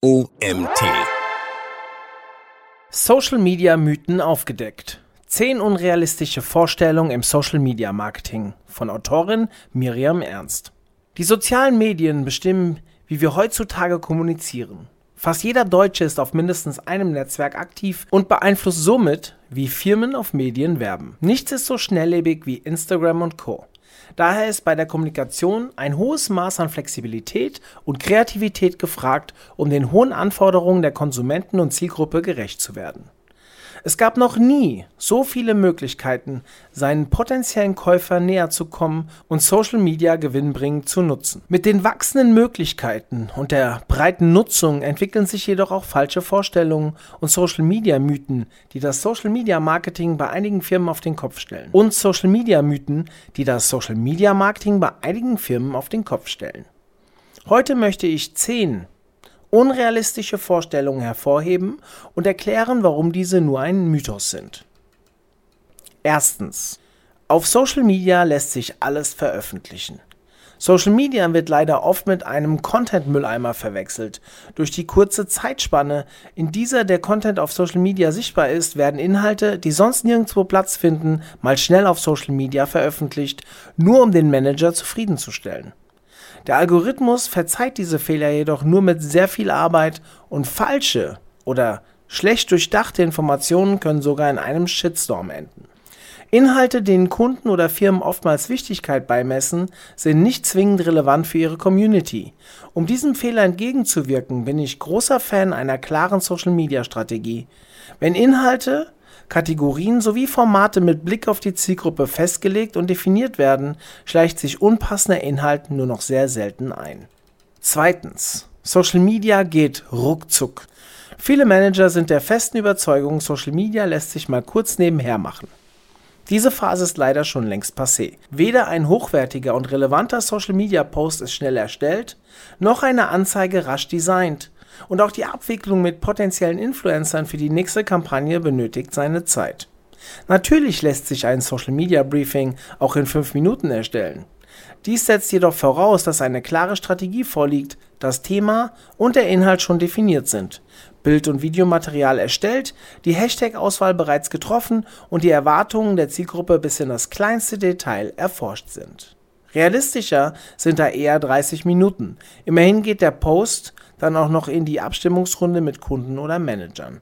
OMT. Social Media Mythen aufgedeckt. Zehn unrealistische Vorstellungen im Social Media Marketing von Autorin Miriam Ernst. Die sozialen Medien bestimmen, wie wir heutzutage kommunizieren. Fast jeder Deutsche ist auf mindestens einem Netzwerk aktiv und beeinflusst somit, wie Firmen auf Medien werben. Nichts ist so schnelllebig wie Instagram und Co. Daher ist bei der Kommunikation ein hohes Maß an Flexibilität und Kreativität gefragt, um den hohen Anforderungen der Konsumenten und Zielgruppe gerecht zu werden es gab noch nie so viele Möglichkeiten, seinen potenziellen Käufern näher zu kommen und Social Media gewinnbringend zu nutzen. Mit den wachsenden Möglichkeiten und der breiten Nutzung entwickeln sich jedoch auch falsche Vorstellungen und Social Media Mythen, die das Social Media Marketing bei einigen Firmen auf den Kopf stellen. Und Social Media Mythen, die das Social Media Marketing bei einigen Firmen auf den Kopf stellen. Heute möchte ich zehn unrealistische Vorstellungen hervorheben und erklären, warum diese nur ein Mythos sind. Erstens. Auf Social Media lässt sich alles veröffentlichen. Social Media wird leider oft mit einem Content-Mülleimer verwechselt. Durch die kurze Zeitspanne, in dieser der Content auf Social Media sichtbar ist, werden Inhalte, die sonst nirgendwo Platz finden, mal schnell auf Social Media veröffentlicht, nur um den Manager zufriedenzustellen. Der Algorithmus verzeiht diese Fehler jedoch nur mit sehr viel Arbeit und falsche oder schlecht durchdachte Informationen können sogar in einem Shitstorm enden. Inhalte, denen Kunden oder Firmen oftmals Wichtigkeit beimessen, sind nicht zwingend relevant für ihre Community. Um diesem Fehler entgegenzuwirken, bin ich großer Fan einer klaren Social-Media-Strategie. Wenn Inhalte Kategorien sowie Formate mit Blick auf die Zielgruppe festgelegt und definiert werden, schleicht sich unpassender Inhalt nur noch sehr selten ein. Zweitens. Social Media geht ruckzuck. Viele Manager sind der festen Überzeugung, Social Media lässt sich mal kurz nebenher machen. Diese Phase ist leider schon längst passé. Weder ein hochwertiger und relevanter Social Media Post ist schnell erstellt, noch eine Anzeige rasch designt. Und auch die Abwicklung mit potenziellen Influencern für die nächste Kampagne benötigt seine Zeit. Natürlich lässt sich ein Social Media Briefing auch in fünf Minuten erstellen. Dies setzt jedoch voraus, dass eine klare Strategie vorliegt, das Thema und der Inhalt schon definiert sind, Bild- und Videomaterial erstellt, die Hashtag-Auswahl bereits getroffen und die Erwartungen der Zielgruppe bis in das kleinste Detail erforscht sind. Realistischer sind da eher 30 Minuten. Immerhin geht der Post dann auch noch in die Abstimmungsrunde mit Kunden oder Managern.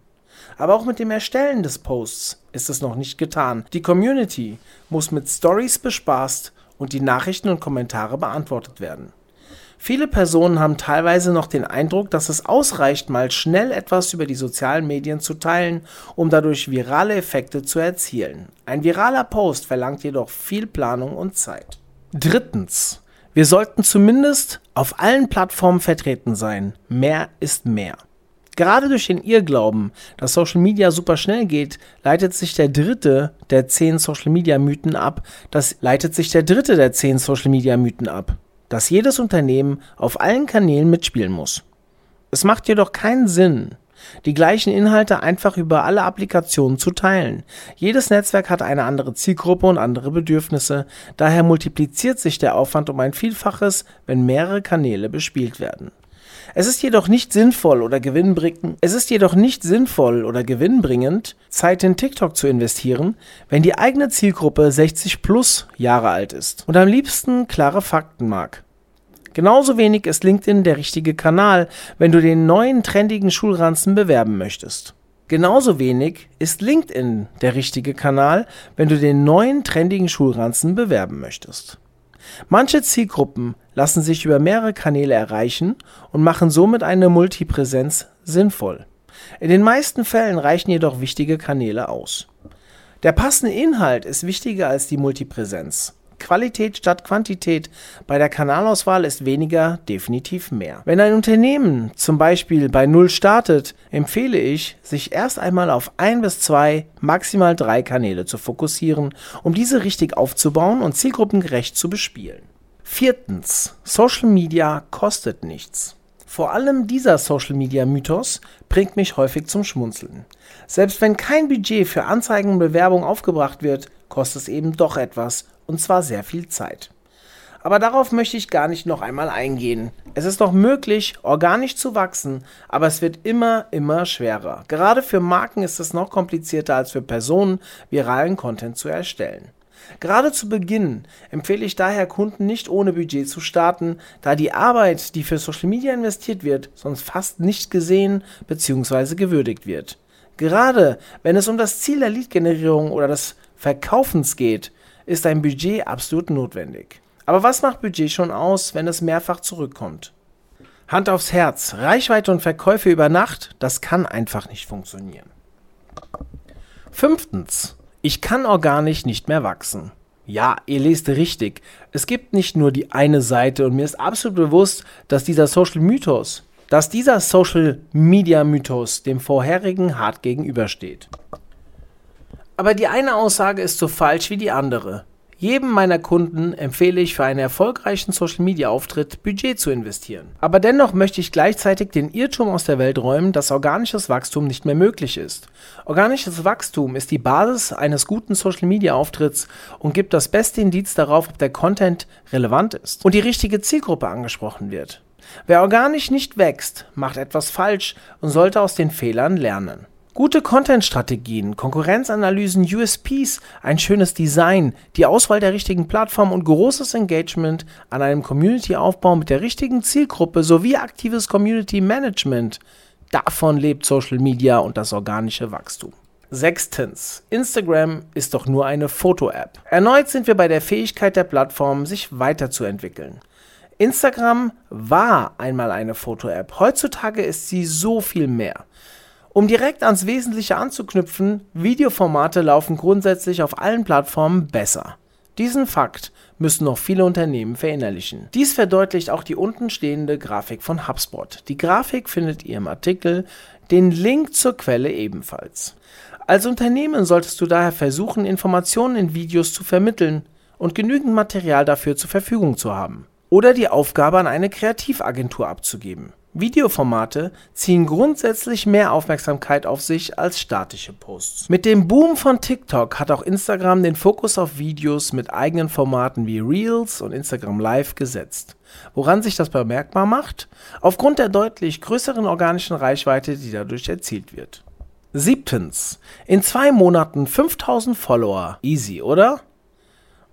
Aber auch mit dem Erstellen des Posts ist es noch nicht getan. Die Community muss mit Stories bespaßt und die Nachrichten und Kommentare beantwortet werden. Viele Personen haben teilweise noch den Eindruck, dass es ausreicht, mal schnell etwas über die sozialen Medien zu teilen, um dadurch virale Effekte zu erzielen. Ein viraler Post verlangt jedoch viel Planung und Zeit. Drittens. Wir sollten zumindest auf allen Plattformen vertreten sein. Mehr ist mehr. Gerade durch den Irrglauben, dass Social Media super schnell geht, leitet sich der dritte der zehn Social Media Mythen ab. Das leitet sich der dritte der zehn Social Media Mythen ab, dass jedes Unternehmen auf allen Kanälen mitspielen muss. Es macht jedoch keinen Sinn, die gleichen Inhalte einfach über alle Applikationen zu teilen. Jedes Netzwerk hat eine andere Zielgruppe und andere Bedürfnisse, daher multipliziert sich der Aufwand um ein Vielfaches, wenn mehrere Kanäle bespielt werden. Es ist jedoch nicht sinnvoll oder gewinnbringend, es ist jedoch nicht sinnvoll oder gewinnbringend, Zeit in TikTok zu investieren, wenn die eigene Zielgruppe 60 plus Jahre alt ist und am liebsten klare Fakten mag. Genauso wenig ist LinkedIn der richtige Kanal, wenn du den neuen trendigen Schulranzen bewerben möchtest. Genauso wenig ist LinkedIn der richtige Kanal, wenn du den neuen trendigen Schulranzen bewerben möchtest. Manche Zielgruppen lassen sich über mehrere Kanäle erreichen und machen somit eine Multipräsenz sinnvoll. In den meisten Fällen reichen jedoch wichtige Kanäle aus. Der passende Inhalt ist wichtiger als die Multipräsenz. Qualität statt Quantität. Bei der Kanalauswahl ist weniger definitiv mehr. Wenn ein Unternehmen zum Beispiel bei Null startet, empfehle ich, sich erst einmal auf ein bis zwei, maximal drei Kanäle zu fokussieren, um diese richtig aufzubauen und zielgruppengerecht zu bespielen. Viertens. Social Media kostet nichts. Vor allem dieser Social Media Mythos bringt mich häufig zum Schmunzeln. Selbst wenn kein Budget für Anzeigen und Bewerbung aufgebracht wird, kostet es eben doch etwas und zwar sehr viel Zeit. Aber darauf möchte ich gar nicht noch einmal eingehen. Es ist noch möglich, organisch zu wachsen, aber es wird immer, immer schwerer. Gerade für Marken ist es noch komplizierter als für Personen, viralen Content zu erstellen. Gerade zu Beginn empfehle ich daher Kunden nicht ohne Budget zu starten, da die Arbeit, die für Social Media investiert wird, sonst fast nicht gesehen bzw. gewürdigt wird. Gerade wenn es um das Ziel der Lead-Generierung oder des Verkaufens geht, ist ein Budget absolut notwendig. Aber was macht Budget schon aus, wenn es mehrfach zurückkommt? Hand aufs Herz, Reichweite und Verkäufe über Nacht, das kann einfach nicht funktionieren. Fünftens, ich kann organisch nicht mehr wachsen. Ja, ihr lest richtig. Es gibt nicht nur die eine Seite und mir ist absolut bewusst, dass dieser Social Mythos, dass dieser Social Media Mythos dem vorherigen hart gegenübersteht. Aber die eine Aussage ist so falsch wie die andere. Jedem meiner Kunden empfehle ich für einen erfolgreichen Social-Media-Auftritt Budget zu investieren. Aber dennoch möchte ich gleichzeitig den Irrtum aus der Welt räumen, dass organisches Wachstum nicht mehr möglich ist. Organisches Wachstum ist die Basis eines guten Social-Media-Auftritts und gibt das beste Indiz darauf, ob der Content relevant ist und die richtige Zielgruppe angesprochen wird. Wer organisch nicht wächst, macht etwas falsch und sollte aus den Fehlern lernen. Gute Content-Strategien, Konkurrenzanalysen, USPs, ein schönes Design, die Auswahl der richtigen Plattform und großes Engagement an einem Community-Aufbau mit der richtigen Zielgruppe sowie aktives Community-Management. Davon lebt Social Media und das organische Wachstum. Sechstens. Instagram ist doch nur eine Foto-App. Erneut sind wir bei der Fähigkeit der Plattform, sich weiterzuentwickeln. Instagram war einmal eine Foto-App. Heutzutage ist sie so viel mehr. Um direkt ans Wesentliche anzuknüpfen, Videoformate laufen grundsätzlich auf allen Plattformen besser. Diesen Fakt müssen noch viele Unternehmen verinnerlichen. Dies verdeutlicht auch die untenstehende Grafik von HubSpot. Die Grafik findet ihr im Artikel, den Link zur Quelle ebenfalls. Als Unternehmen solltest du daher versuchen, Informationen in Videos zu vermitteln und genügend Material dafür zur Verfügung zu haben. Oder die Aufgabe an eine Kreativagentur abzugeben. Videoformate ziehen grundsätzlich mehr Aufmerksamkeit auf sich als statische Posts. Mit dem Boom von TikTok hat auch Instagram den Fokus auf Videos mit eigenen Formaten wie Reels und Instagram Live gesetzt. Woran sich das bemerkbar macht? Aufgrund der deutlich größeren organischen Reichweite, die dadurch erzielt wird. Siebtens. In zwei Monaten 5000 Follower. Easy, oder?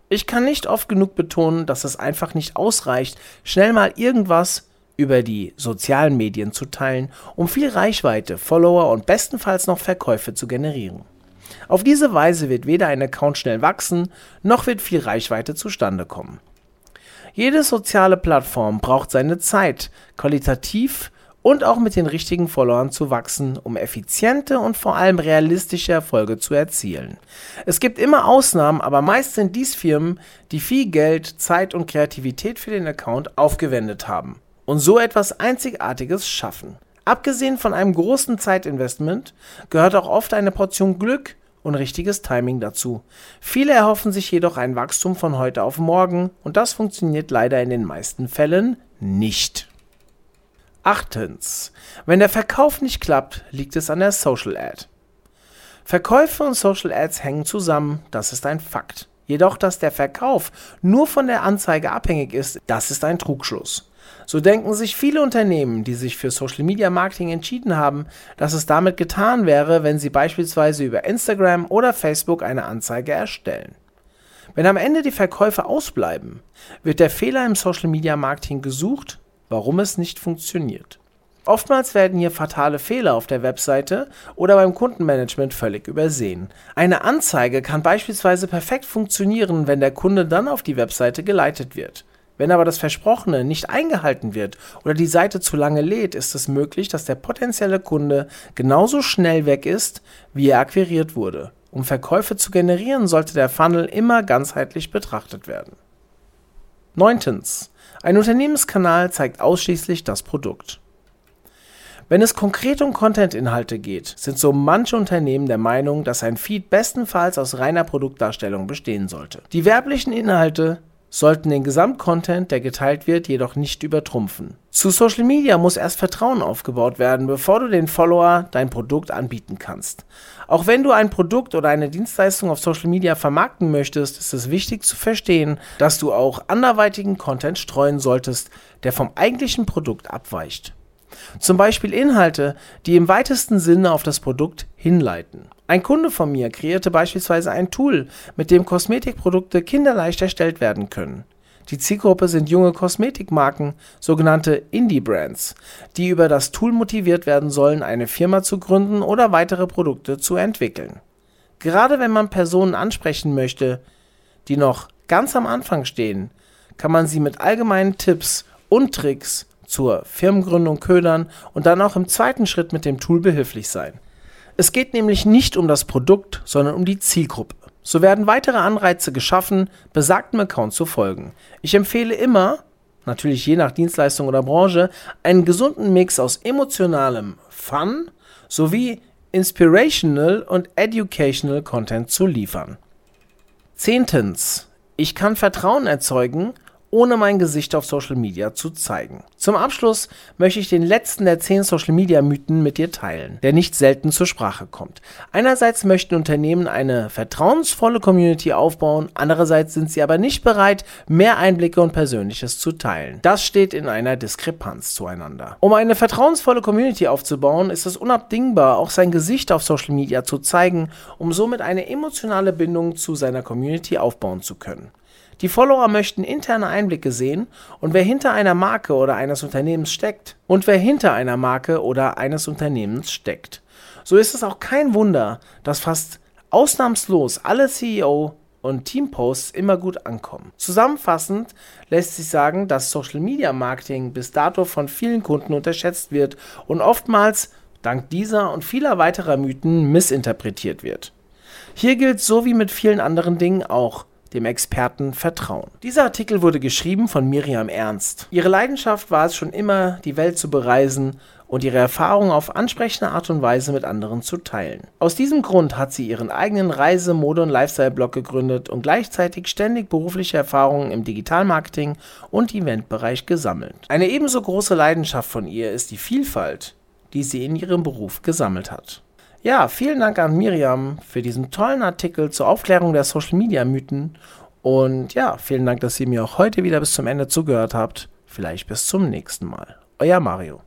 Ich kann nicht oft genug betonen, dass es einfach nicht ausreicht, schnell mal irgendwas über die sozialen Medien zu teilen, um viel Reichweite, Follower und bestenfalls noch Verkäufe zu generieren. Auf diese Weise wird weder ein Account schnell wachsen, noch wird viel Reichweite zustande kommen. Jede soziale Plattform braucht seine Zeit, qualitativ und auch mit den richtigen Followern zu wachsen, um effiziente und vor allem realistische Erfolge zu erzielen. Es gibt immer Ausnahmen, aber meist sind dies Firmen, die viel Geld, Zeit und Kreativität für den Account aufgewendet haben und so etwas Einzigartiges schaffen. Abgesehen von einem großen Zeitinvestment gehört auch oft eine Portion Glück und richtiges Timing dazu. Viele erhoffen sich jedoch ein Wachstum von heute auf morgen und das funktioniert leider in den meisten Fällen nicht. Achtens. Wenn der Verkauf nicht klappt, liegt es an der Social Ad. Verkäufe und Social Ads hängen zusammen, das ist ein Fakt. Jedoch, dass der Verkauf nur von der Anzeige abhängig ist, das ist ein Trugschluss. So denken sich viele Unternehmen, die sich für Social Media Marketing entschieden haben, dass es damit getan wäre, wenn sie beispielsweise über Instagram oder Facebook eine Anzeige erstellen. Wenn am Ende die Verkäufe ausbleiben, wird der Fehler im Social Media Marketing gesucht, warum es nicht funktioniert. Oftmals werden hier fatale Fehler auf der Webseite oder beim Kundenmanagement völlig übersehen. Eine Anzeige kann beispielsweise perfekt funktionieren, wenn der Kunde dann auf die Webseite geleitet wird. Wenn aber das Versprochene nicht eingehalten wird oder die Seite zu lange lädt, ist es möglich, dass der potenzielle Kunde genauso schnell weg ist, wie er akquiriert wurde. Um Verkäufe zu generieren, sollte der Funnel immer ganzheitlich betrachtet werden. Neuntens. Ein Unternehmenskanal zeigt ausschließlich das Produkt. Wenn es konkret um Content-Inhalte geht, sind so manche Unternehmen der Meinung, dass ein Feed bestenfalls aus reiner Produktdarstellung bestehen sollte. Die werblichen Inhalte sollten den Gesamtcontent, der geteilt wird, jedoch nicht übertrumpfen. Zu Social Media muss erst Vertrauen aufgebaut werden, bevor du den Follower dein Produkt anbieten kannst. Auch wenn du ein Produkt oder eine Dienstleistung auf Social Media vermarkten möchtest, ist es wichtig zu verstehen, dass du auch anderweitigen Content streuen solltest, der vom eigentlichen Produkt abweicht. Zum Beispiel Inhalte, die im weitesten Sinne auf das Produkt hinleiten. Ein Kunde von mir kreierte beispielsweise ein Tool, mit dem Kosmetikprodukte kinderleicht erstellt werden können. Die Zielgruppe sind junge Kosmetikmarken, sogenannte Indie-Brands, die über das Tool motiviert werden sollen, eine Firma zu gründen oder weitere Produkte zu entwickeln. Gerade wenn man Personen ansprechen möchte, die noch ganz am Anfang stehen, kann man sie mit allgemeinen Tipps und Tricks zur Firmengründung ködern und dann auch im zweiten Schritt mit dem Tool behilflich sein. Es geht nämlich nicht um das Produkt, sondern um die Zielgruppe. So werden weitere Anreize geschaffen, besagtem Account zu folgen. Ich empfehle immer, natürlich je nach Dienstleistung oder Branche, einen gesunden Mix aus emotionalem Fun sowie inspirational und educational Content zu liefern. Zehntens. Ich kann Vertrauen erzeugen, ohne mein Gesicht auf Social Media zu zeigen. Zum Abschluss möchte ich den letzten der zehn Social Media Mythen mit dir teilen, der nicht selten zur Sprache kommt. Einerseits möchten Unternehmen eine vertrauensvolle Community aufbauen, andererseits sind sie aber nicht bereit, mehr Einblicke und Persönliches zu teilen. Das steht in einer Diskrepanz zueinander. Um eine vertrauensvolle Community aufzubauen, ist es unabdingbar, auch sein Gesicht auf Social Media zu zeigen, um somit eine emotionale Bindung zu seiner Community aufbauen zu können. Die Follower möchten interne Einblicke sehen und wer hinter einer Marke oder eines Unternehmens steckt. Und wer hinter einer Marke oder eines Unternehmens steckt. So ist es auch kein Wunder, dass fast ausnahmslos alle CEO und Teamposts immer gut ankommen. Zusammenfassend lässt sich sagen, dass Social Media Marketing bis dato von vielen Kunden unterschätzt wird und oftmals dank dieser und vieler weiterer Mythen missinterpretiert wird. Hier gilt so wie mit vielen anderen Dingen auch, dem Experten vertrauen. Dieser Artikel wurde geschrieben von Miriam Ernst. Ihre Leidenschaft war es schon immer, die Welt zu bereisen und ihre Erfahrungen auf ansprechende Art und Weise mit anderen zu teilen. Aus diesem Grund hat sie ihren eigenen Reise-, Mode- und Lifestyle-Blog gegründet und gleichzeitig ständig berufliche Erfahrungen im Digitalmarketing und Eventbereich gesammelt. Eine ebenso große Leidenschaft von ihr ist die Vielfalt, die sie in ihrem Beruf gesammelt hat. Ja, vielen Dank an Miriam für diesen tollen Artikel zur Aufklärung der Social Media Mythen. Und ja, vielen Dank, dass ihr mir auch heute wieder bis zum Ende zugehört habt. Vielleicht bis zum nächsten Mal. Euer Mario.